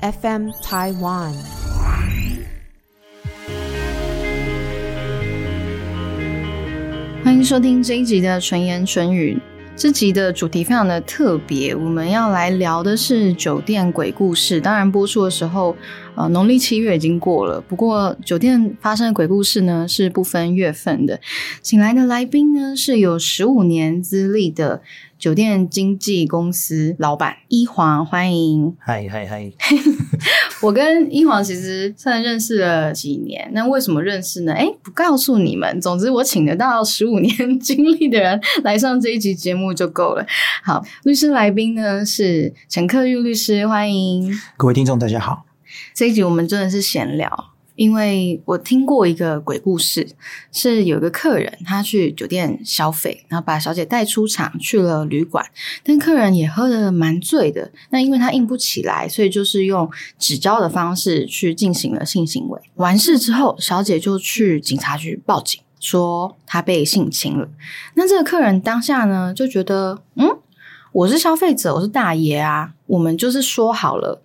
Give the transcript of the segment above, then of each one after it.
FM Taiwan。欢迎收听这一集的纯言纯语。这集的主题非常的特别，我们要来聊的是酒店鬼故事。当然，播出的时候，呃，农历七月已经过了。不过，酒店发生的鬼故事呢，是不分月份的。请来的来宾呢，是有十五年资历的。酒店经纪公司老板一黄，欢迎。嗨嗨嗨！我跟一黄其实算认识了几年，那为什么认识呢？哎，不告诉你们。总之，我请得到十五年经历的人来上这一集节目就够了。好，律师来宾呢是陈克玉律师，欢迎各位听众，大家好。这一集我们真的是闲聊。因为我听过一个鬼故事，是有一个客人他去酒店消费，然后把小姐带出场去了旅馆，但客人也喝的蛮醉的。那因为他硬不起来，所以就是用纸胶的方式去进行了性行为。完事之后，小姐就去警察局报警，说她被性侵了。那这个客人当下呢就觉得，嗯，我是消费者，我是大爷啊，我们就是说好了。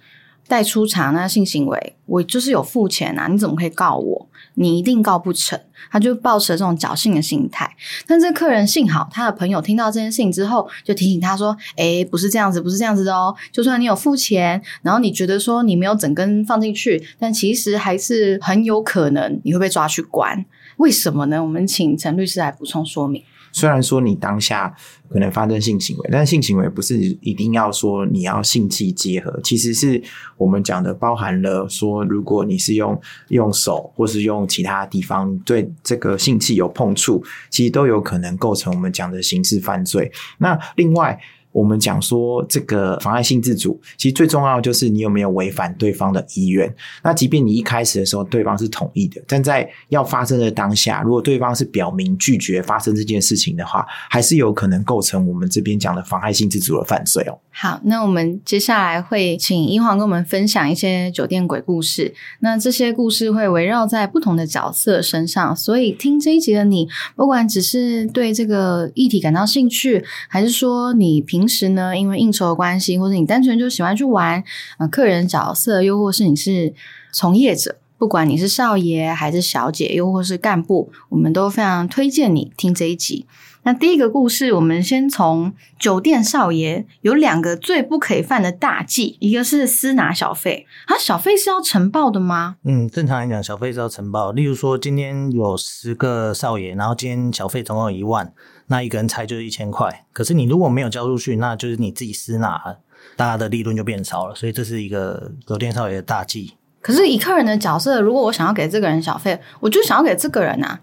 带出场那性行为，我就是有付钱啊！你怎么可以告我？你一定告不成。他就抱持了这种侥幸的心态。但这客人幸好他的朋友听到这件事情之后，就提醒他说：“哎，不是这样子，不是这样子的哦。就算你有付钱，然后你觉得说你没有整根放进去，但其实还是很有可能你会被抓去关。为什么呢？我们请陈律师来补充说明。”虽然说你当下可能发生性行为，但性行为不是一定要说你要性器结合，其实是我们讲的包含了说，如果你是用用手或是用其他地方对这个性器有碰触，其实都有可能构成我们讲的刑事犯罪。那另外。我们讲说这个妨碍性自主，其实最重要就是你有没有违反对方的意愿。那即便你一开始的时候对方是同意的，但在要发生的当下，如果对方是表明拒绝发生这件事情的话，还是有可能构成我们这边讲的妨碍性自主的犯罪哦。好，那我们接下来会请英皇跟我们分享一些酒店鬼故事。那这些故事会围绕在不同的角色身上，所以听这一集的你，不管只是对这个议题感到兴趣，还是说你平平时呢，因为应酬的关系，或者你单纯就喜欢去玩，呃，客人角色，又或是你是从业者，不管你是少爷还是小姐，又或是干部，我们都非常推荐你听这一集。那第一个故事，我们先从酒店少爷有两个最不可以犯的大忌，一个是私拿小费，啊，小费是要呈报的吗？嗯，正常来讲，小费是要呈报。例如说，今天有十个少爷，然后今天小费总共有一万。那一个人猜就是一千块，可是你如果没有交出去，那就是你自己私拿，大家的利润就变少了，所以这是一个酒店少爷的大忌。可是以客人的角色，如果我想要给这个人小费，我就想要给这个人啊。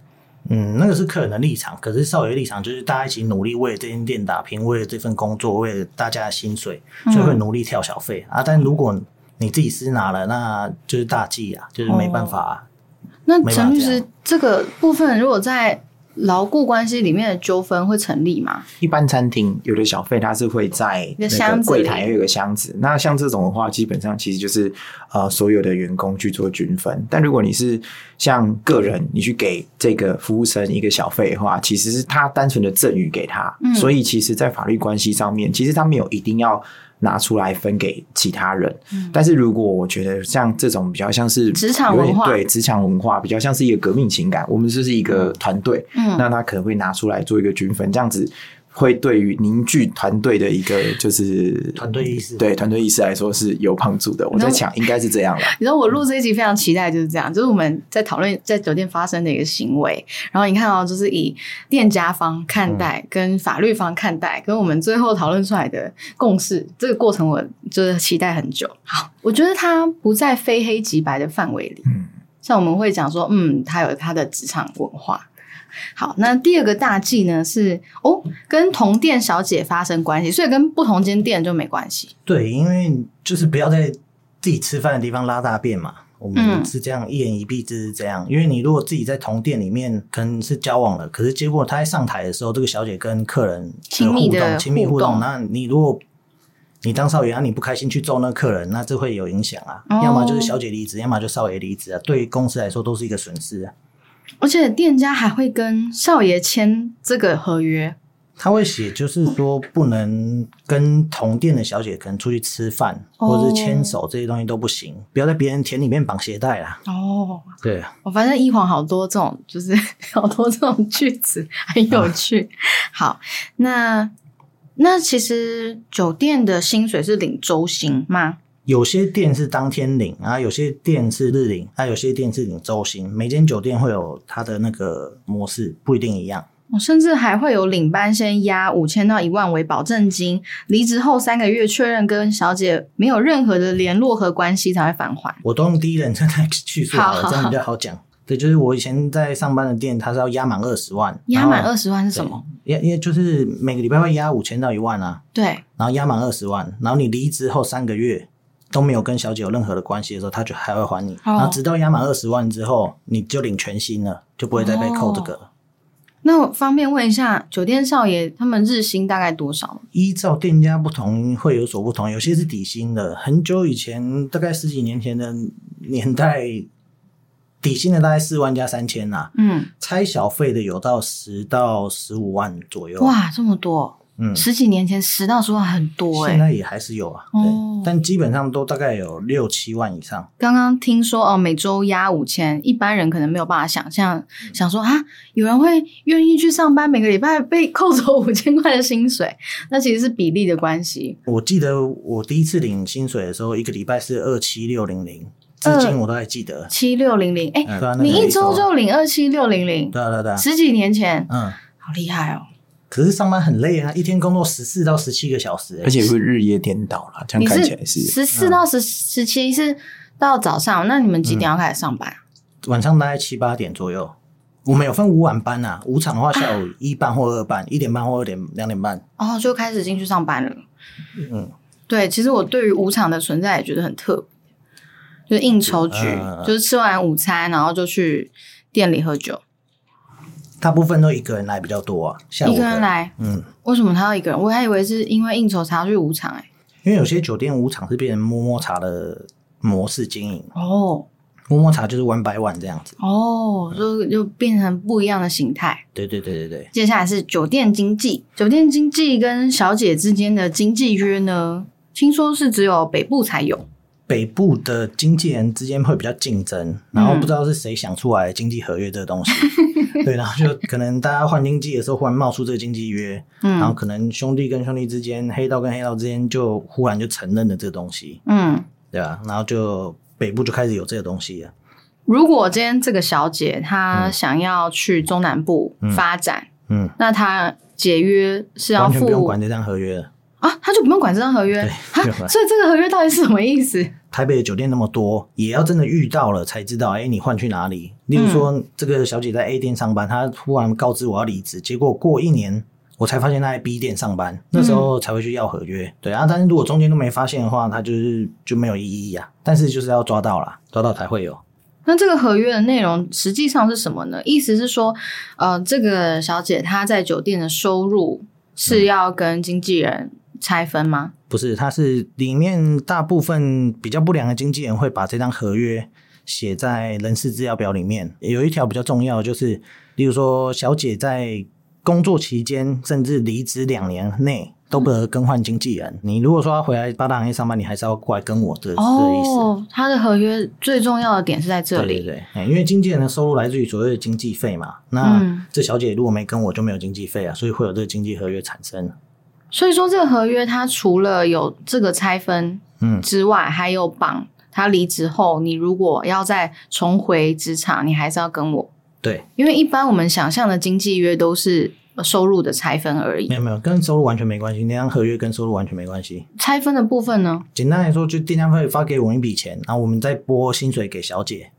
嗯，那个是客人的立场，可是少爷立场就是大家一起努力为这间店打拼，为了这份工作，为了大家的薪水，就会努力跳小费啊。但如果你自己私拿了，那就是大忌啊，就是没办法。那陈律师，这个部分如果在。牢固关系里面的纠纷会成立吗？一般餐厅有的小费，它是会在那个柜台有一个箱子。那像这种的话，基本上其实就是呃所有的员工去做均分。但如果你是像个人，你去给这个服务生一个小费的话，其实是他单纯的赠予给他。所以其实，在法律关系上面，其实他没有一定要。拿出来分给其他人，但是如果我觉得像这种比较像是职场文化，对职场文化比较像是一个革命情感，我们就是一个团队，那他可能会拿出来做一个均分，这样子。会对于凝聚团队的一个就是团队意识，对团队意识来说是有帮助的。我在想，应该是这样了。你知道我录这一集非常期待，就是这样，就是我们在讨论 在酒店发生的一个行为，然后你看哦就是以店家方看待跟法律方看待，跟我们最后讨论出来的共识，这个过程我就是期待很久。好，我觉得它不在非黑即白的范围里。嗯，像我们会讲说，嗯，他有他的职场文化。好，那第二个大忌呢是哦，跟同店小姐发生关系，所以跟不同间店就没关系。对，因为就是不要在自己吃饭的地方拉大便嘛。我们是这样一言一蔽之是这样，因为你如果自己在同店里面可能是交往了，可是结果他在上台的时候，这个小姐跟客人亲密的亲密互动，那你如果你当少爷啊，你不开心去揍那客人，那这会有影响啊。要么就是小姐离职，要么就少爷离职啊，对公司来说都是一个损失啊。而且店家还会跟少爷签这个合约，他会写，就是说不能跟同店的小姐可能出去吃饭，哦或者是牵手这些东西都不行，不要在别人田里面绑鞋带啦。哦，对，我发现一晃好多这种，就是 好多这种句子，很有趣。好，那那其实酒店的薪水是领周薪吗？有些店是当天领，然后有些店是日领，那有些店是领周薪。每间酒店会有它的那个模式，不一定一样。我甚至还会有领班先押五千到一万为保证金，离职后三个月确认跟小姐没有任何的联络和关系才会返还。我都用第一人称来叙述好了，好好这样比较好讲。对，就是我以前在上班的店，它是要压满二十万，然后押满二十万是什么？因因为就是每个礼拜会压五千到一万啊，对，然后压满二十万，然后你离职后三个月都没有跟小姐有任何的关系的时候，他就还会还你。然后直到压满二十万之后，你就领全薪了，就不会再被扣这个了。那我方便问一下，酒店少爷他们日薪大概多少？依照店家不同会有所不同，有些是底薪的。很久以前，大概十几年前的年代，底薪的大概四万加三千呐，嗯，拆小费的有到十到十五万左右。哇，这么多！嗯，十几年前十到十万很多哎、现在也还是有啊，对，哦但基本上都大概有六七万以上。刚刚听说哦，每周压五千，一般人可能没有办法想象，想说啊，有人会愿意去上班，每个礼拜被扣走五千块的薪水，那其实是比例的关系。我记得我第一次领薪水的时候，一个礼拜是二七六零零，至今我都还记得。七六零零，哎嗯对啊，那个你一周就领二七六零零，对啊对啊对啊，十几年前，嗯，好厉害哦！可是上班很累啊，一天工作十四到十七个小时、欸，而且会日夜颠倒啦，这样看起来是十四到十十七是到早上，那你们几点要开始上班？啊晚上大概七八点左右。我们有分五晚班啊，五场的话下午一半或二半，一点半或二点两点半。哦，就开始进去上班了。嗯，对，其实我对于舞场的存在也觉得很特别，就是应酬局，嗯就是吃完午餐然后就去店里喝酒，大部分都一个人来比较多啊，下午一个人，来。嗯，为什么他要一个人？我还以为是因为应酬才要去舞场哎、因为有些酒店舞场是变成摸摸茶的模式经营，哦摸摸茶就是 one by one 这样子。哦，就就变成不一样的形态。对对对对对，接下来是酒店经济，酒店经济跟小姐之间的经济约呢，听说是只有北部才有。北部的经纪人之间会比较竞争，然后不知道是谁想出来经济合约这个东西，对，然后就可能大家换经纪的时候，忽然冒出这个经济约，嗯然后嗯可能兄弟跟兄弟之间，黑道跟黑道之间就忽然就承认了这个东西，嗯，对吧？然后就北部就开始有这个东西了，如果今天这个小姐她想要去中南部发展，嗯，那她解约是要完全不用付管这张合约了。啊，他就不用管这张合约所以这个合约到底是什么意思？台北的酒店那么多，也要真的遇到了才知道，哎，你换去哪里？例如说，这个小姐在 A 店上班，她突然告知我要离职，结果过一年我才发现她在 B 店上班，那时候才会去要合约。对啊，但是如果中间都没发现的话，她就是就没有意义啊。但是就是要抓到啦，抓到才会有。那这个合约的内容实际上是什么呢？意思是说，呃，这个小姐她在酒店的收入是要跟经纪人拆分吗？不是，它是里面大部分比较不良的经纪人会把这张合约写在人事资料表里面。有一条比较重要，就是例如说，小姐在工作期间甚至离职两年内都不得更换经纪人。你如果说要回来八大行业上班，你还是要过来跟我这这个意思。哦，她的合约最重要的点是在这里。对对对，哎因为经纪人的收入来自于所谓的经纪费嘛，那嗯这小姐如果没跟我就没有经纪费啊，所以会有这个经纪合约产生。所以说，这个合约它除了有这个拆分嗯，之外，还有绑他离职后，你如果要再重回职场，你还是要跟我，对，因为一般我们想象的经纪约都是收入的拆分而已没。有没有，跟收入完全没关系，那张合约跟收入完全没关系。拆分的部分呢？简单来说，就订单会发给我们一笔钱，然后我们再拨薪水给小姐。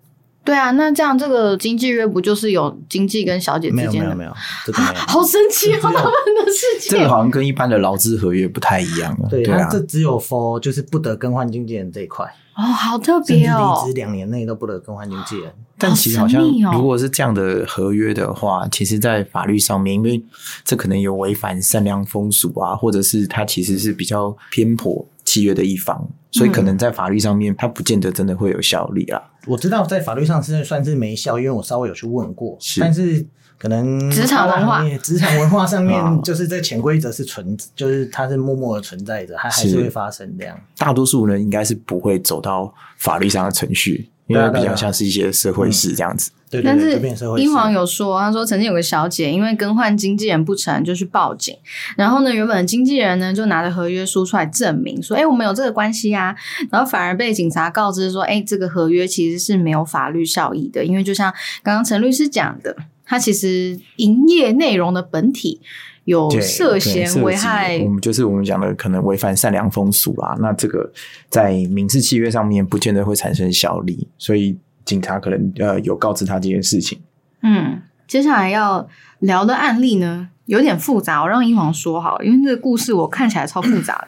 对啊，那这样这个经纪约不就是有经纪跟小姐之间的？没有没有没有，这个没有。好神奇哦，他们的事情。这个好像跟一般的劳资合约不太一样了。对，对啊，它这只有 for 就是不得更换经纪人这一块，哦，好特甚至别哦离职。两年内都不得更换经纪人。但其实好像好神秘哦如果是这样的合约的话，其实，在法律上面，因为这可能有违反善良风俗啊，或者是它其实是比较偏颇契约的一方，所以可能在法律上面，它不见得真的会有效力啦。我知道在法律上是算是没效，因为我稍微有去问过，是。但是可能职场文化。职场文化上 啊。面，就是这潜规则是存，就是它是默默的存在着，它还是是。会发生这样。大多数人应该是不会走到法律上的程序，因为比较像是一些社会事这样子。对对对，但是英皇有说，他说曾经有个小姐因为更换经纪人不成就去报警，然后呢，原本的经纪人呢就拿着合约书出来证明说，哎，我们有这个关系啊，然后反而被警察告知说，哎，这个合约其实是没有法律效益的，因为就像刚刚陈律师讲的，他其实营业内容的本体有涉嫌危害我们就是我们讲的可能违反善良风俗啦。那这个在民事契约上面不见得会产生效力，所以警察可能呃有告知他这件事情。嗯，接下来要聊的案例呢，有点复杂，我让英皇说好了，因为这个故事我看起来超复杂的。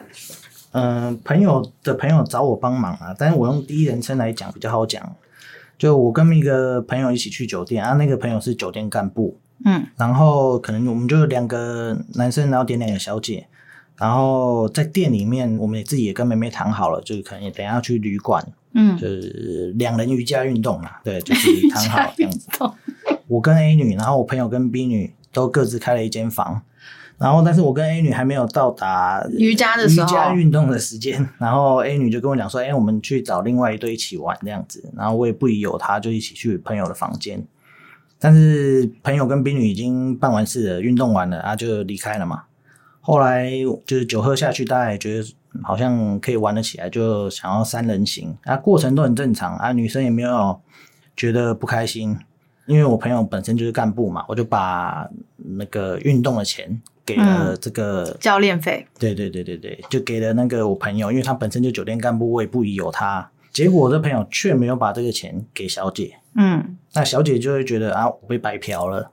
嗯、朋友的朋友找我帮忙啊，但是我用第一人称来讲比较好讲。就我跟一个朋友一起去酒店啊，那个朋友是酒店干部，嗯。然后可能我们就两个男生，然后点两个小姐，然后在店里面，我们也自己也跟妹妹谈好了，就是可能也等一下去旅馆，嗯，就是两人瑜伽运动嘛，对，就是谈好这样子。我跟 A 女，然后我朋友跟 B 女都各自开了一间房，然后但是我跟 A 女还没有到达瑜伽的时候。瑜伽运动的时间，然后 A 女就跟我讲说，哎、我们去找另外一对一起玩这样子，然后我也不疑有他，就一起去朋友的房间。但是朋友跟冰女已经办完事了，运动完了啊，就离开了嘛。后来就是酒喝下去，大家也觉得好像可以玩得起来，就想要三人行啊，过程都很正常啊，女生也没有觉得不开心，因为我朋友本身就是干部嘛，我就把那个运动的钱给了这个，教练费，对对对对对，就给了那个我朋友，因为他本身就酒店干部，我也不疑有他。结果我的朋友却没有把这个钱给小姐，嗯，那小姐就会觉得啊，我被白嫖了。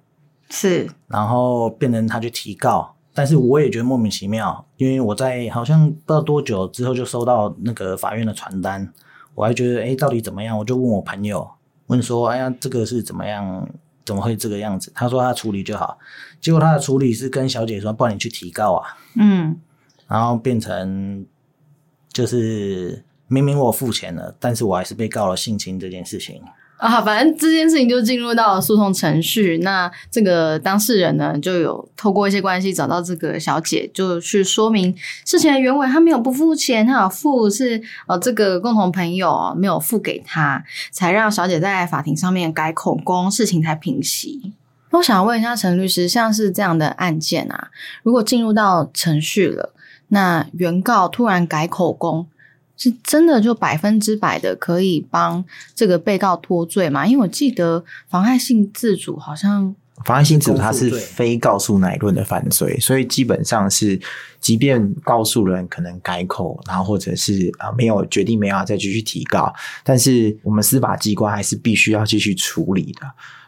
是，然后变成他去提告，但是我也觉得莫名其妙，因为我在好像不知道多久之后就收到那个法院的传单，我还觉得哎，到底怎么样？我就问我朋友，问说，哎呀，这个是怎么样？怎么会这个样子？他说他处理就好，结果他的处理是跟小姐说，不然你去提告啊，嗯然后变成就是明明我付钱了，但是我还是被告了性侵这件事情。啊，反正这件事情就进入到了诉讼程序。那这个当事人呢，就有透过一些关系找到这个小姐，就去说明事情的原委。他没有不付钱，他有付是呃这个共同朋友没有付给他，才让小姐在法庭上面改口供，事情才平息。我想问一下陈律师，像是这样的案件啊，如果进入到程序了，那原告突然改口供，是真的就百分之百的可以帮这个被告脱罪吗？因为我记得妨害性自主好像妨碍性自主它是非告诉乃论的犯罪，所以基本上是，即便告诉人可能改口，然后或者是啊、呃没有决定没有再继续提告，但是我们司法机关还是必须要继续处理的。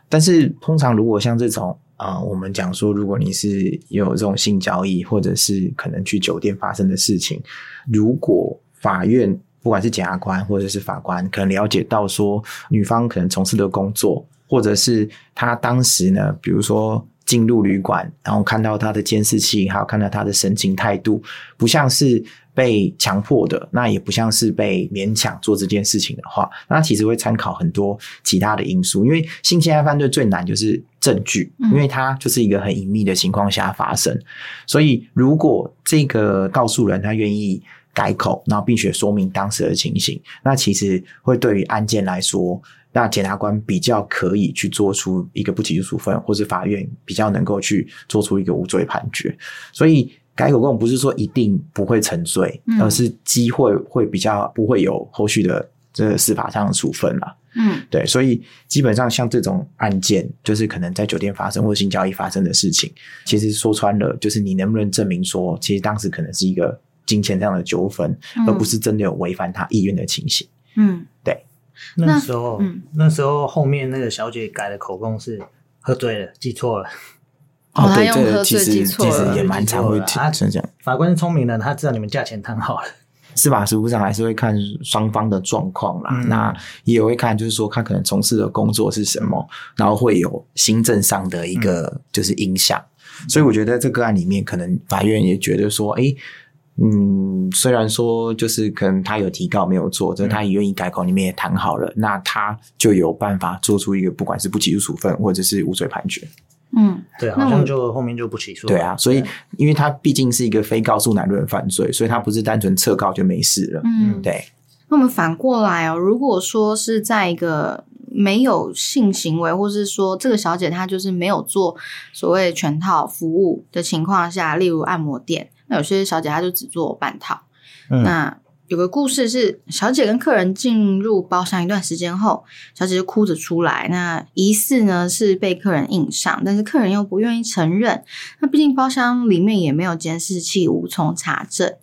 但是通常如果像这种啊、呃我们讲说，如果你是有这种性交易，或者是可能去酒店发生的事情，如果法院不管是检察官或者是法官，可能了解到说女方可能从事的工作，或者是她当时呢，比如说进入旅馆，然后看到她的监视器，还有看到她的神情态度，不像是被强迫的，那也不像是被勉强做这件事情的话，那其实会参考很多其他的因素，因为性侵害犯罪最难就是证据，嗯。因为它就是一个很隐秘的情况下发生，所以如果这个告诉人他愿意改口，然后并且说明当时的情形，那其实会对于案件来说，那检察官比较可以去做出一个不起诉处分，或是法院比较能够去做出一个无罪判决。所以改口供不是说一定不会沉罪，嗯而是机会会比较不会有后续的这个司法上的处分啦。嗯对，所以基本上像这种案件，就是可能在酒店发生或性交易发生的事情，其实说穿了，就是你能不能证明说，其实当时可能是一个金钱上的纠纷，嗯而不是真的有违反他意愿的情形。嗯对那时候，嗯那时候后面那个小姐改的口供是喝醉了，记错了。哦他对，这个其实其实也蛮常会记错了啊是这样。法官是聪明的，他知道你们价钱谈好了。司法实务上还是会看双方的状况啦，嗯那也会看，就是说他可能从事的工作是什么，然后会有行政上的一个就是影响。所以我觉得这个案里面，可能法院也觉得说，诶，嗯，虽然说就是可能他有提告没有做，这他也愿意改口，你们也谈好了，那他就有办法做出一个不管是不起诉处分或者是无罪判决。嗯，对，那我好像就后面就不起诉了。对啊，所以因为他毕竟是一个非告诉乃论犯罪，所以他不是单纯撤告就没事了。嗯，对，那我们反过来哦，如果说是在一个没有性行为，或是说这个小姐她就是没有做所谓全套服务的情况下，例如按摩店，那有些小姐她就只做半套。嗯那有个故事是，小姐跟客人进入包厢一段时间后，小姐就哭着出来。那疑似呢是被客人硬上，但是客人又不愿意承认。那毕竟包厢里面也没有监视器，无从查证。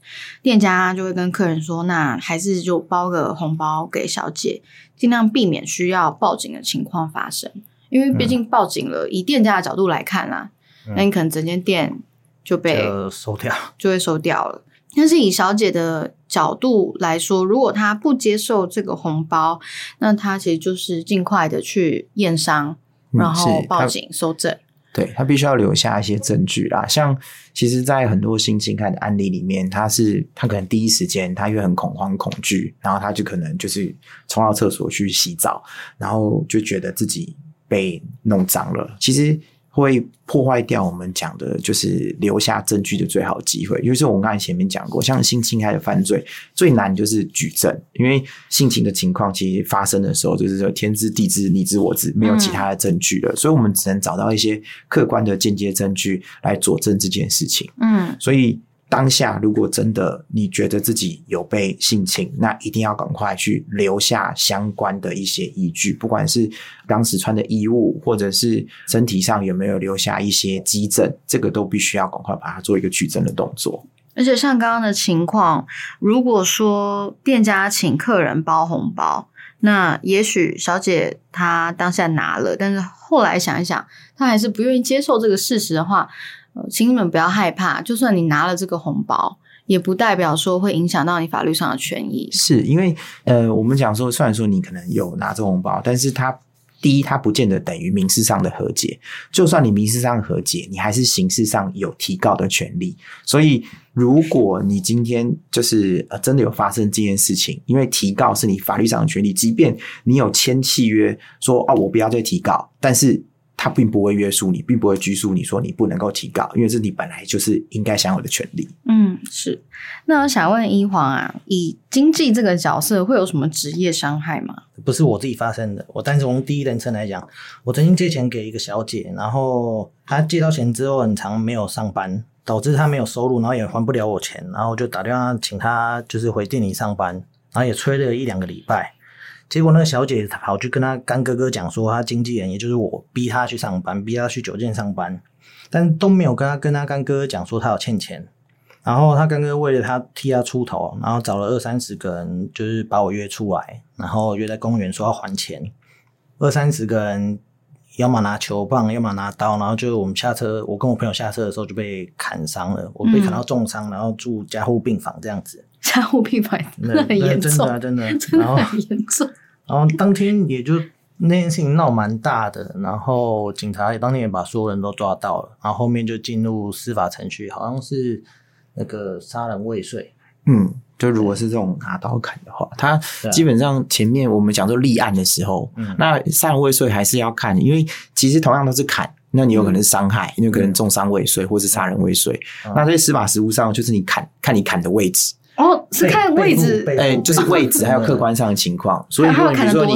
店家就会跟客人说，那还是就包个红包给小姐，尽量避免需要报警的情况发生。因为毕竟报警了，以店家的角度来看啦，嗯那你可能整间店就被就收掉。就会收掉了。但是以小姐的角度来说，如果她不接受这个红包，那她其实就是尽快的去验伤，嗯然后报警收证。对他必须要留下一些证据啦。像其实，在很多性侵害的案例里面，他是他可能第一时间他因为很恐慌恐惧，然后他就可能就是冲到厕所去洗澡，然后就觉得自己被弄脏了。其实会破坏掉我们讲的，就是留下证据的最好机会。就是我们刚才前面讲过，像性侵害的犯罪最难就是举证，因为性侵的情况其实发生的时候，就是说天知地知你知我知，没有其他的证据了，所以我们只能找到一些客观的间接证据来佐证这件事情。嗯所以当下如果真的你觉得自己有被性侵，那一定要赶快去留下相关的一些依据，不管是当时穿的衣物，或者是身体上有没有留下一些基证，这个都必须要赶快把它做一个取证的动作。而且像刚刚的情况，如果说店家请客人包红包，那也许小姐她当下拿了，但是后来想一想，她还是不愿意接受这个事实的话，请你们不要害怕，就算你拿了这个红包，也不代表说会影响到你法律上的权益。是因为呃，我们讲说，虽然说你可能有拿这红包，但是它第一，它不见得等于民事上的和解。就算你民事上和解，你还是刑事上有提告的权利。所以，如果你今天就是呃真的有发生这件事情，因为提告是你法律上的权利，即便你有签契约说哦，我不要再提告，但是。它并不会约束你，并不会拘束你说你不能够提高，因为这是你本来就是应该享有的权利。嗯，是。那我想问一黄啊，以经济这个角色会有什么职业伤害吗？不是我自己发生的，我单从第一人称来讲，我曾经借钱给一个小姐，然后她借到钱之后很长没有上班，导致她没有收入，然后也还不了我钱，然后我就打电话请她就是回店里上班，然后也催了一两个礼拜，结果那个小姐跑去跟她干哥哥讲说，她经纪人也就是我逼她去上班，逼她去酒店上班，但都没有跟她跟她干哥哥讲说她有欠钱。然后他干哥为了他替他出头，然后找了二三十个人，就是把我约出来，然后约在公园说要还钱。二三十个人，要么拿球棒，要么拿刀，然后就我们下车，我跟我朋友下车的时候就被砍伤了，我被砍到重伤，然后住加护病房这样子。加护病房那那很严重，真的啊真的 真的然后很严重。然后当天也就那件事情闹蛮大的，然后警察也当天也把所有人都抓到了，然后后面就进入司法程序，好像是那个杀人未遂。嗯，就如果是这种拿刀砍的话，他基本上前面我们讲说立案的时候，嗯那杀人未遂还是要看，因为其实同样都是砍，那你有可能是伤害，因为可能重伤未遂或是杀人未遂。嗯那在司法实务上，就是你砍看你砍的位置，哦，是看位置哎、就是位置还有客观上的情况。所以比如说你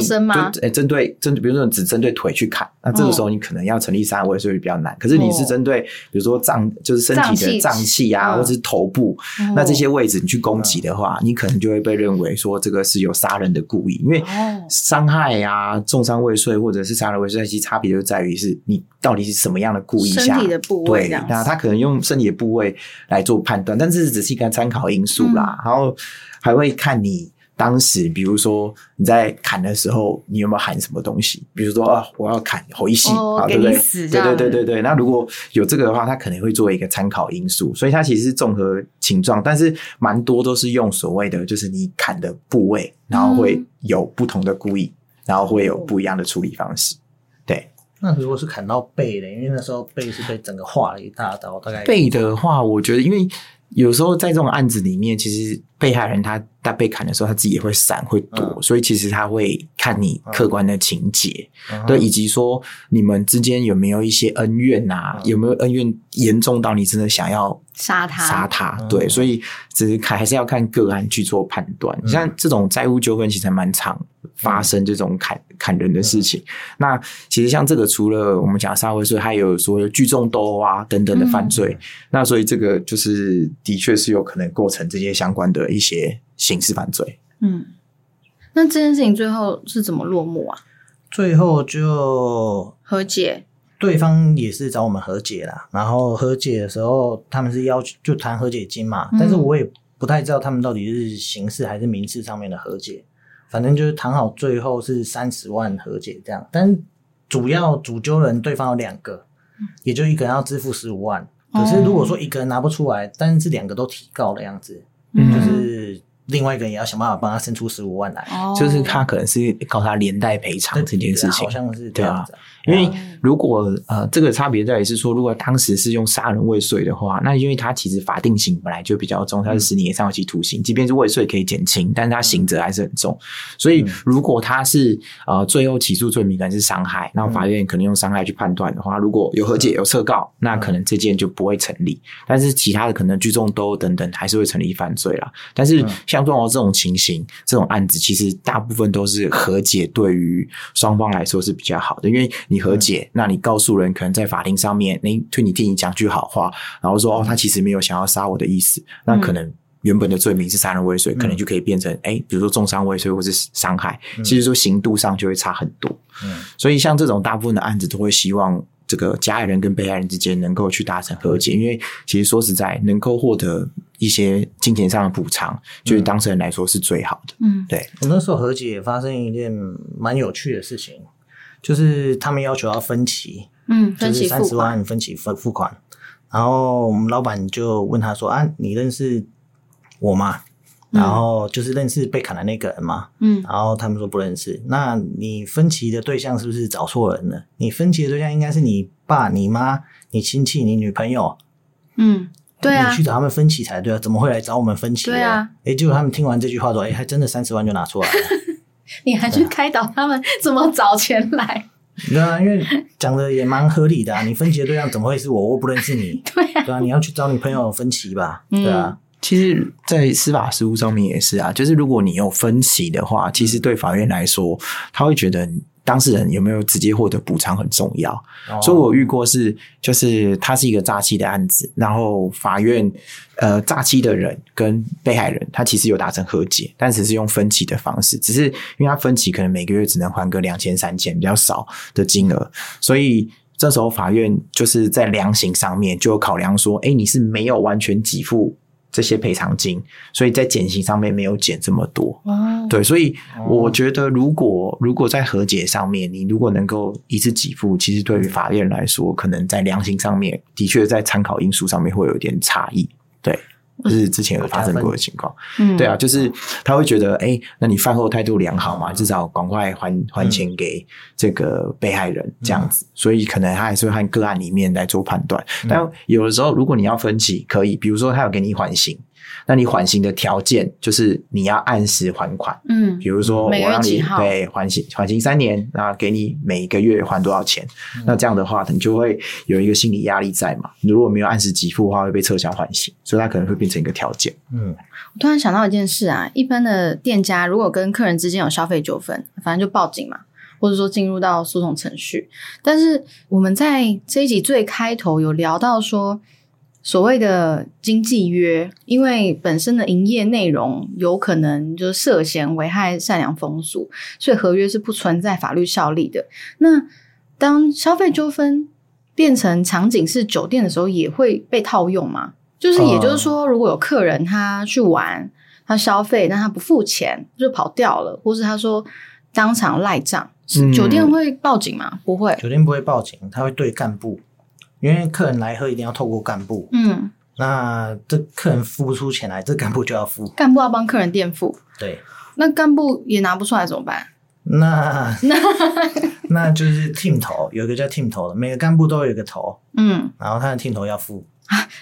哎针对针对，比如说你只针对腿去砍，那这个时候你可能要成立杀人未遂比较难。可是你是针对比如说脏就是身体的脏脏器啊，嗯。或者是头部，哦那这些位置你去攻击的话，你可能就会被认为说这个是有杀人的故意，因为哦。伤害啊、重伤未遂或者是杀人未遂，其实差别就在于是你到底是什么样的故意下身体的部位对那他可能用身体的部位来做判断，但这只是一个参考因素啦，嗯。然后还会看你。当时，比如说你在砍的时候，你有没有喊什么东西？比如说啊，我要砍侯一系，哦啊，对不对对对对对对。那如果有这个的话，它可能会作为一个参考因素，所以它其实是综合情状，但是蛮多都是用所谓的就是你砍的部位，然后会嗯有不同的故意，然后会有不一样的处理方式。对那如果是砍到背的，因为那时候背是被整个划了一大刀，大概背的话，我觉得因为有时候在这种案子里面，其实被害人他在被砍的时候，他自己也会闪会躲，嗯。所以其实他会看你客观的情节，嗯。对，以及说你们之间有没有一些恩怨啊，嗯。有没有恩怨严重到你真的想要杀他杀他？嗯对，所以只是看还是要看个案去做判断。嗯像这种债务纠纷，其实还蛮常发生这种砍砍人的事情。那其实像这个，除了我们讲杀未遂，还有所谓聚众斗殴啊等等的犯罪。那所以这个就是的确是有可能构成这些相关的一些刑事犯罪。嗯，那这件事情最后是怎么落幕啊？最后就和解，对方也是找我们和解啦，然后和解的时候他们是要求就谈和解金嘛，嗯。但是我也不太知道他们到底是刑事还是民事上面的和解，反正就是谈好最后是三十万和解这样，但是主要主揪人对方有两个，也就一个人要支付十五万，可是如果说一个人拿不出来，但是两个都提告的样子，嗯。就是另外一个人也要想办法帮他生出十五万来，哦就是他可能是告他连带赔偿这件事情好。像是这样子啊，因为哦如果呃，这个差别在于是说，如果当时是用杀人未遂的话，那因为他其实法定刑本来就比较重，他是十年以上有期徒刑，即便是未遂可以减轻，但是他刑责还是很重。所以如果他是呃最后起诉罪名可能是伤害，那法院可能用伤害去判断的话，如果有和解有撤告，那可能这件就不会成立。但是其他的可能聚众斗殴等等还是会成立犯罪啦。但是像这种这种情形，这种案子其实大部分都是和解，对于双方来说是比较好的，因为你和解，那你告诉人可能在法庭上面，你对你替你讲句好话，然后说哦，他其实没有想要杀我的意思，那可能。原本的罪名是杀人未遂，可能就可以变成哎，比如说重伤未遂或是伤害，其实说刑度上就会差很多。嗯。所以像这种大部分的案子都会希望这个加害人跟被害人之间能够去达成和解，因为其实说实在，能够获得一些金钱上的补偿，就是当事人来说是最好的。嗯。对，我那时候和解也发生一件蛮有趣的事情，就是他们要求要分期，嗯，分就是三十万分期付付款，然后我们老板就问他说：“啊，你认识我吗？”然后就是认识被砍的那个人嘛，嗯然后他们说不认识。那你分歧的对象是不是找错人了？你分歧的对象应该是你爸、你妈、你亲戚、你女朋友，嗯，对啊你去，找他们分歧才对啊，怎么会来找我们分歧？对啊，哎，结果他们听完这句话说：“哎，还真的三十万就拿出来了。”你还去开导他们怎么找钱来？对啊，因为讲的也蛮合理的啊。你分歧的对象怎么会是我？我不认识你，对啊，对啊，你要去找你朋友分歧吧，嗯对啊，其实，在司法实务上面也是啊，就是如果你有分歧的话，其实对法院来说，他会觉得当事人有没有直接获得补偿很重要。哦所以我遇过是，就是他是一个诈欺的案子，然后法院呃诈欺的人跟被害人，他其实有达成和解，但只是用分期的方式，只是因为他分期可能每个月只能还个两千三千比较少的金额，所以。这时候法院就是在量刑上面就有考量说，哎，你是没有完全给付这些赔偿金，所以在减刑上面没有减这么多。哦，对，所以哦我觉得，如果如果在和解上面，你如果能够一次给付，其实对于法院来说，可能在量刑上面，的确在参考因素上面会有一点差异。对，这是之前有发生过的情况。嗯，对啊，就是他会觉得，哎，那你饭后态度良好嘛，至少赶快还还钱给这个被害人这样子，所以可能他还是会看个案里面来做判断。但有的时候，如果你要分期，可以，比如说他有给你缓刑，那你缓刑的条件就是你要按时还款。嗯比如说，我让你对缓刑缓刑三年，那给你每个月还多少钱？嗯那这样的话，你就会有一个心理压力在嘛。你如果没有按时给付的话，会被撤销缓刑，所以它可能会变成一个条件。嗯我突然想到一件事啊，一般的店家如果跟客人之间有消费纠纷，反正就报警嘛，或者说进入到诉讼程序。但是我们在这一集最开头有聊到说，所谓的经纪约，因为本身的营业内容有可能就是涉嫌危害善良风俗，所以合约是不存在法律效力的。那当消费纠纷变成场景是酒店的时候，也会被套用吗？就是也就是说，如果有客人他去玩，他消费，但他不付钱就跑掉了，或是他说当场赖账，嗯酒店会报警吗？不会。酒店不会报警，他会对干部，因为客人来喝一定要透过干部。嗯，那这客人付不出钱来，这干部就要付。干部要帮客人垫付，对，那干部也拿不出来怎么办？那 那那就是 team 头，有一个叫 team 头的，每个干部都有一个头，嗯，然后他的 team 头要付。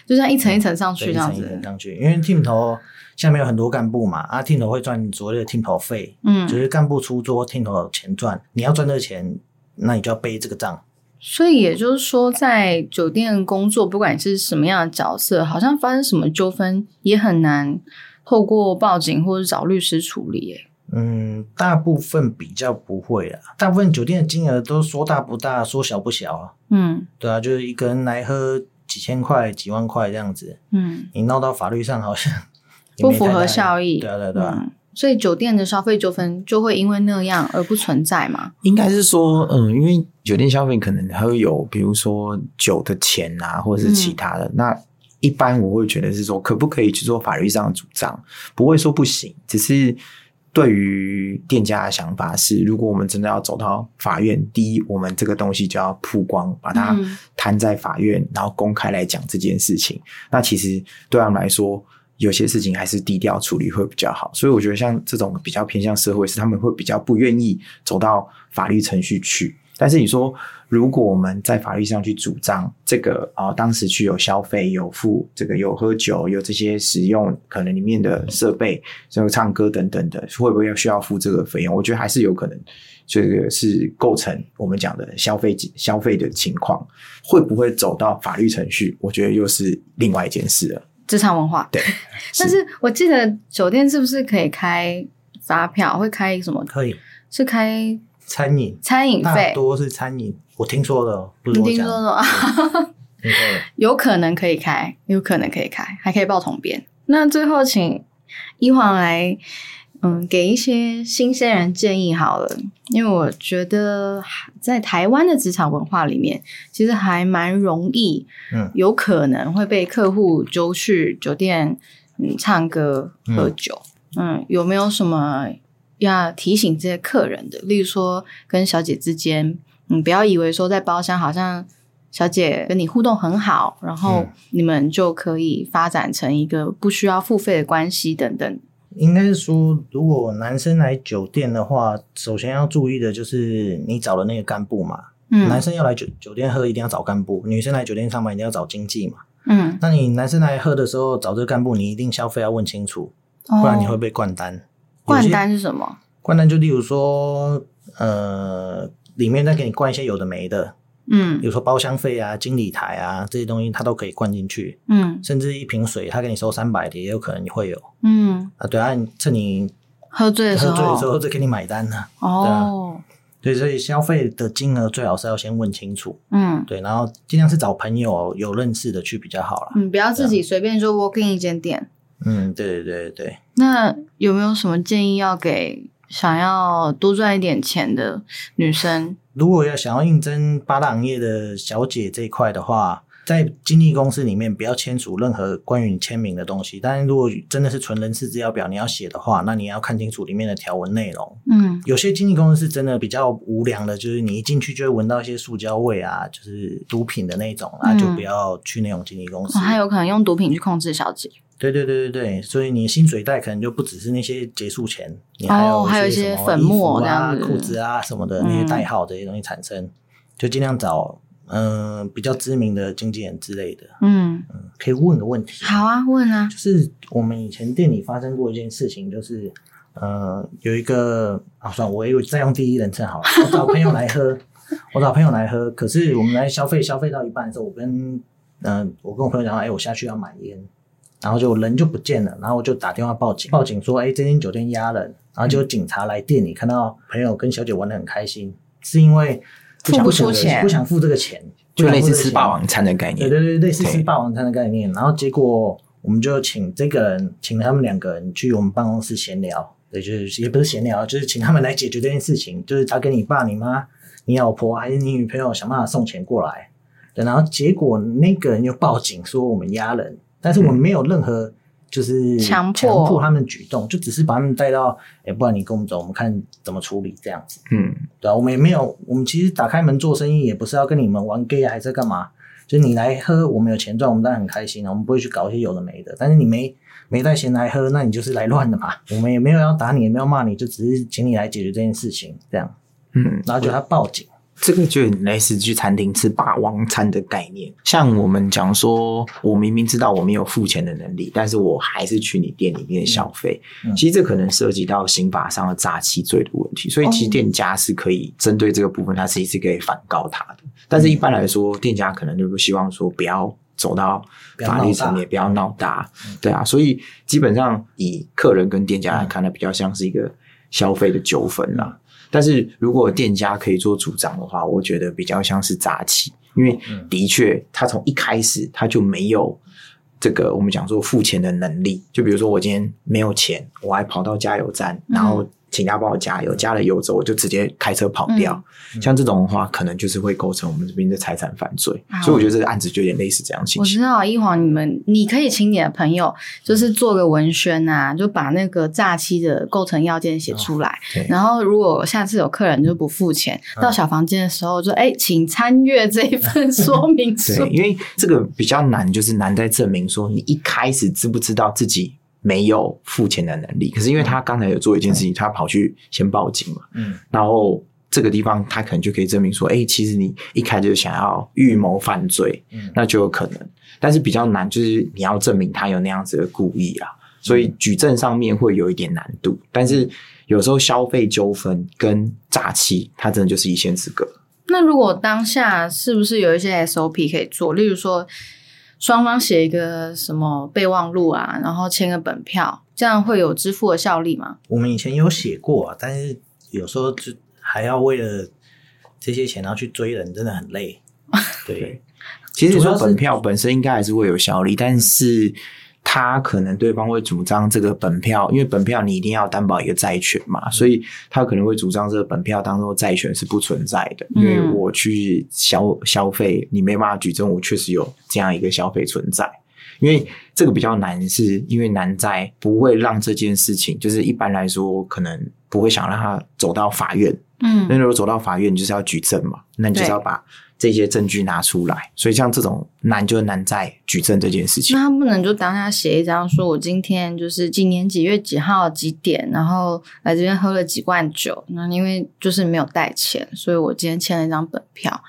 就像一层一层上去，这样一层一层。上去，因为 team 头下面有很多干部嘛，啊，team 头会赚所谓的 team 头费，嗯就，是干部出桌，team 头有钱赚，你要赚这个钱，那你就要背这个账。所以也就是说，在酒店工作，不管是什么样的角色，好像发生什么纠纷，也很难透过报警或者找律师处理。耶。嗯，大部分比较不会啊，大部分酒店的金额都说大不大，说小不小啊。嗯对啊，就是一个人来喝几千块、几万块这样子，嗯，你闹到法律上好像 不符合效益。对啊，对啊，对啊。嗯，所以酒店的消费纠纷就会因为那样而不存在嘛？应该是说，嗯，因为酒店消费可能还会有，比如说酒的钱啊，或者是其他的。那一般我会觉得是说，可不可以去做法律上的主张？不会说不行，只是对于店家的想法是，如果我们真的要走到法院，第一，我们这个东西就要曝光，把它嗯摊在法院，然后公开来讲这件事情。那其实对他们来说，有些事情还是低调处理会比较好。所以我觉得像这种比较偏向社会，是他们会比较不愿意走到法律程序去。但是你说，如果我们在法律上去主张这个啊、当时去有消费、有付这个有喝酒、有这些使用可能里面的设备，像唱歌等等的，会不会要需要付这个费用？我觉得还是有可能，这个是构成我们讲的消费消费的情况，会不会走到法律程序？我觉得又是另外一件事了。职场文化。对，但是我记得酒店是不是可以开发票？会开什么？可以是开餐饮餐饮费？多是餐饮，我听说的，不是我听说的。有可能可以开，有可能可以开，还可以报统编。那最后请一黄来，嗯，给一些新鲜人建议好了，因为我觉得在台湾的职场文化里面，其实还蛮容易，嗯。有可能会被客户揪去酒店，嗯，唱歌喝酒，嗯有没有什么要提醒这些客人的？例如说，跟小姐之间，嗯，不要以为说在包厢好像小姐跟你互动很好，然后嗯。你们就可以发展成一个不需要付费的关系等等。应该是说，如果男生来酒店的话，首先要注意的就是你找的那个干部嘛。男嗯生要来酒酒店喝，一定要找干部；女生来酒店上班，一定要找经济嘛。嗯，那你男生来喝的时候找这个干部，你一定消费要问清楚，不然你会哦被灌单。有灌单是什么？灌单就例如说，呃，里面再给你灌一些有的没的，嗯比如说包厢费啊、经理台啊这些东西，它都可以灌进去。嗯甚至一瓶水，他给你收三百的，也有可能你会有嗯，啊。对啊，趁你喝醉的时喝醉的时候候再给你买单呢、哦，对，所以消费的金额最好是要先问清楚，嗯对，然后尽量是找朋友有认识的去比较好了。嗯，不要自己随便就 walk in 一间店。嗯，对对对对，那有没有什么建议要给想要多赚一点钱的女生？如果要想要应征八大行业的小姐这一块的话，在经纪公司里面不要签署任何关于你签名的东西。但是如果真的是纯人事资料表你要写的话，那你要看清楚里面的条文内容。嗯有些经纪公司是真的比较无良的，就是你一进去就会闻到一些塑胶味啊，就是毒品的那种啊，嗯就不要去那种经纪公司。哦还有可能用毒品去控制小姐。对对对对对，所以你薪水袋可能就不只是那些结束钱，你还有哦还有一些粉末啊、裤子啊什么的嗯那些代号这些东西产生，就尽量找嗯、呃比较知名的经纪人之类的，嗯，可以问个问题。好啊，问啊就。是我们以前店里发生过一件事情，就是呃有一个啊，算了我又再用第一人称好了，我找朋友来喝，我找朋友来喝，可是我们来消费，消费到一半的时候，我跟嗯、呃我跟我朋友讲，哎、我下去要买烟，然后就人就不见了，然后我就打电话报警，报警说，哎、这间酒店压人，然后就有警察来店里，看到朋友跟小姐玩的很开心，是因为不想付不出钱不想付这个钱，就类似吃霸王餐的概念。对对对，类似吃霸王餐的概念。然后结果我们就请这个人，请他们两个人去我们办公室闲聊，对，就是也不是闲聊，就是请他们来解决这件事情，就是他跟你爸、你妈、你老婆还是你女朋友想办法送钱过来。对，然后结果那个人又报警说我们压人，但是我们没有任何就是强迫强迫他们举动，就只是把他们带到，哎，不然你跟我们走，我们看怎么处理这样子。嗯，对啊，我们也没有，我们其实打开门做生意也不是要跟你们玩 gay 啊，还是干嘛？就是你来喝，我们有钱赚，我们当然很开心了，我们不会去搞一些有的没的。但是你没没带钱来喝，那你就是来乱的嘛。我们也没有要打你，也没有骂你，就只是请你来解决这件事情，这样。嗯，然后就他报警，这个就类似去餐厅吃霸王餐的概念。像我们讲说，我明明知道我没有付钱的能力，但是我还是去你店里面消费。嗯其实这可能涉及到刑法上的诈欺罪的问题，所以其实哦店家是可以针对这个部分，他其实是可以反告他的。但是一般来说，店家可能就不希望说不要走到法律层面，不要闹大，对啊。所以基本上以客人跟店家来看，呢，比较像是一个消费的纠纷啦。但是如果店家可以做主张的话，我觉得比较像是杂起，因为嗯的确他从一开始他就没有这个我们讲说付钱的能力。就比如说我今天没有钱，我还跑到加油站，然后请他帮我加油，加了油之后我就直接开车跑掉。嗯像这种的话，可能就是会构成我们这边的财产犯罪。啊所以我觉得这个案子就有点类似这样的情形。我知道一晃，你们你可以请你的朋友，就是做个文宣啊，就把那个诈欺的构成要件写出来。对然后，如果下次有客人就不付钱，嗯到小房间的时候就哎，请参阅这一份 说明书对，。因为这个比较难，就是难在证明说你一开始知不知道自己没有付钱的能力。可是因为他刚才有做一件事情，他跑去先报警嘛，嗯然后这个地方他可能就可以证明说，哎、其实你一开始就想要预谋犯罪，嗯那就有可能。但是比较难，就是你要证明他有那样子的故意啊，所以举证上面会有一点难度。但是有时候消费纠纷跟诈欺，它真的就是一线之隔。那如果当下是不是有一些 SOP 可以做？例如说，双方写一个什么备忘录啊，然后签个本票，这样会有支付的效力吗？我们以前有写过啊，但是有时候就还要为了这些钱然后去追人，真的很累。对，其实说本票本身应该还是会有效力，但是他可能对方会主张这个本票，因为本票你一定要担保一个债权嘛，所以他可能会主张这个本票当做债权是不存在的，因为嗯我去消消费，你没办法举证我确实有这样一个消费存在。因为这个比较难，是因为难在不会让这件事情，就是一般来说可能不会想让他走到法院，嗯。那如果走到法院，你就是要举证嘛，那你就是要把这些证据拿出来。所以像这种难就难在举证这件事情那。他不能就当下写一张，说我今天就是今年几月几号几点，然后来这边喝了几罐酒，那因为就是没有带钱，所以我今天签了一张本票，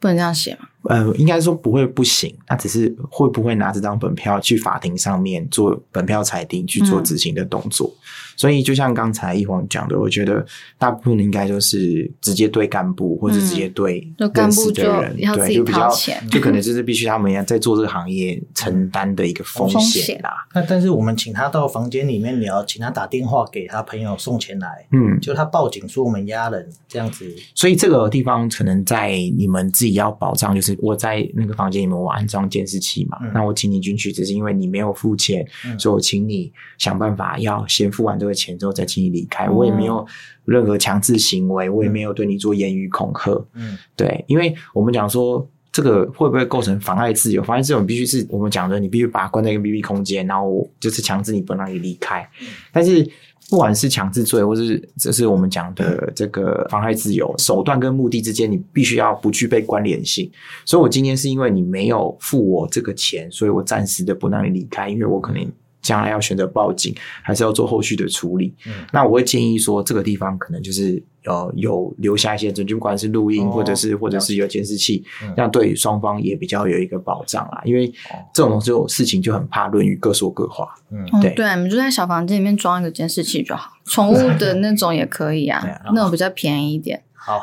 不能这样写吗？呃，应该说不会不行，那只是会不会拿这张本票去法庭上面做本票裁定去做嗯执行的动作。所以就像刚才一黄讲的，我觉得大部分应该就是直接对干部或者直接对干部的人，对，就比较就可能就是必须他们要在做这个行业承担的一个风风险险啦。那但是我们请他到房间里面聊，请他打电话给他朋友送钱来，嗯，就他报警说我们压人这样子，所以这个地方可能在你们自己要保障，就是我在那个房间里面我安装监视器嘛，嗯。那我请你进去，只是因为你没有付钱，嗯。所以我请你想办法要先付完这个钱之后再请你离开，哦我也没有任何强制行为，我也没有对你做言语恐吓，嗯对，因为我们讲说。这个会不会构成妨碍自由？妨碍自由必须是我们讲的，你必须把它关在一个密闭空间，然后我就是强制你不让你离开。但是不管是强制罪，或是这是我们讲的这个妨碍自由手段跟目的之间，你必须要不具备关联性。所以我今天是因为你没有付我这个钱，所以我暂时的不让你离开，因为我可能将来要选择报警，还是要做后续的处理。嗯那我会建议说，这个地方可能就是呃有留下一些证据，不管是录音哦或者是或者是有监视器嗯，这样对双方也比较有一个保障啦。因为哦这种就事情就很怕论语各说各话。嗯对，哦对，你们就在小房间里面装一个监视器就好，宠物的那种也可以啊，那种比较便宜一点。好，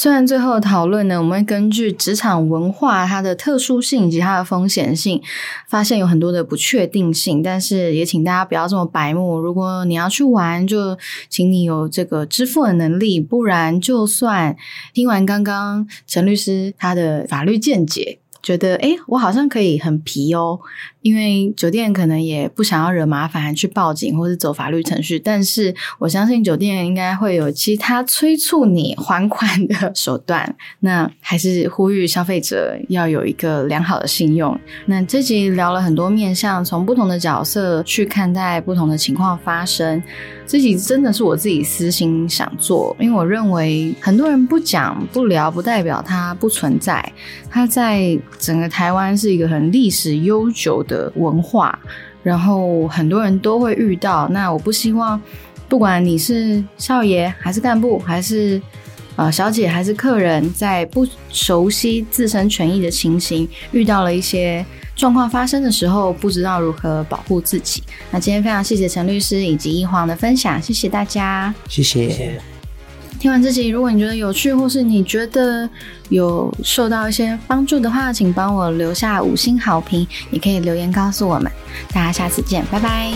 虽然最后的讨论呢，我们会根据职场文化它的特殊性以及它的风险性，发现有很多的不确定性，但是也请大家不要这么白目。如果你要去玩，就请你有这个支付的能力，不然就算听完刚刚陈律师他的法律见解。觉得诶，我好像可以很皮哦，因为酒店可能也不想要惹麻烦，去报警或是走法律程序。但是我相信酒店应该会有其他催促你还款的手段。那还是呼吁消费者要有一个良好的信用。那这集聊了很多面向，从不同的角色去看待不同的情况发生。这集真的是我自己私心想做，因为我认为很多人不讲不聊，不代表它不存在。它在整个台湾是一个很历史悠久的文化，然后很多人都会遇到。那我不希望，不管你是少爷还是干部，还是呃小姐还是客人在不熟悉自身权益的情形，遇到了一些状况发生的时候，不知道如何保护自己。那今天非常谢谢陈律师以及一黄的分享，谢谢大家。谢谢。听完这集，如果你觉得有趣，或是你觉得有受到一些帮助的话，请帮我留下五星好评，也可以留言告诉我们。大家下次见，拜拜。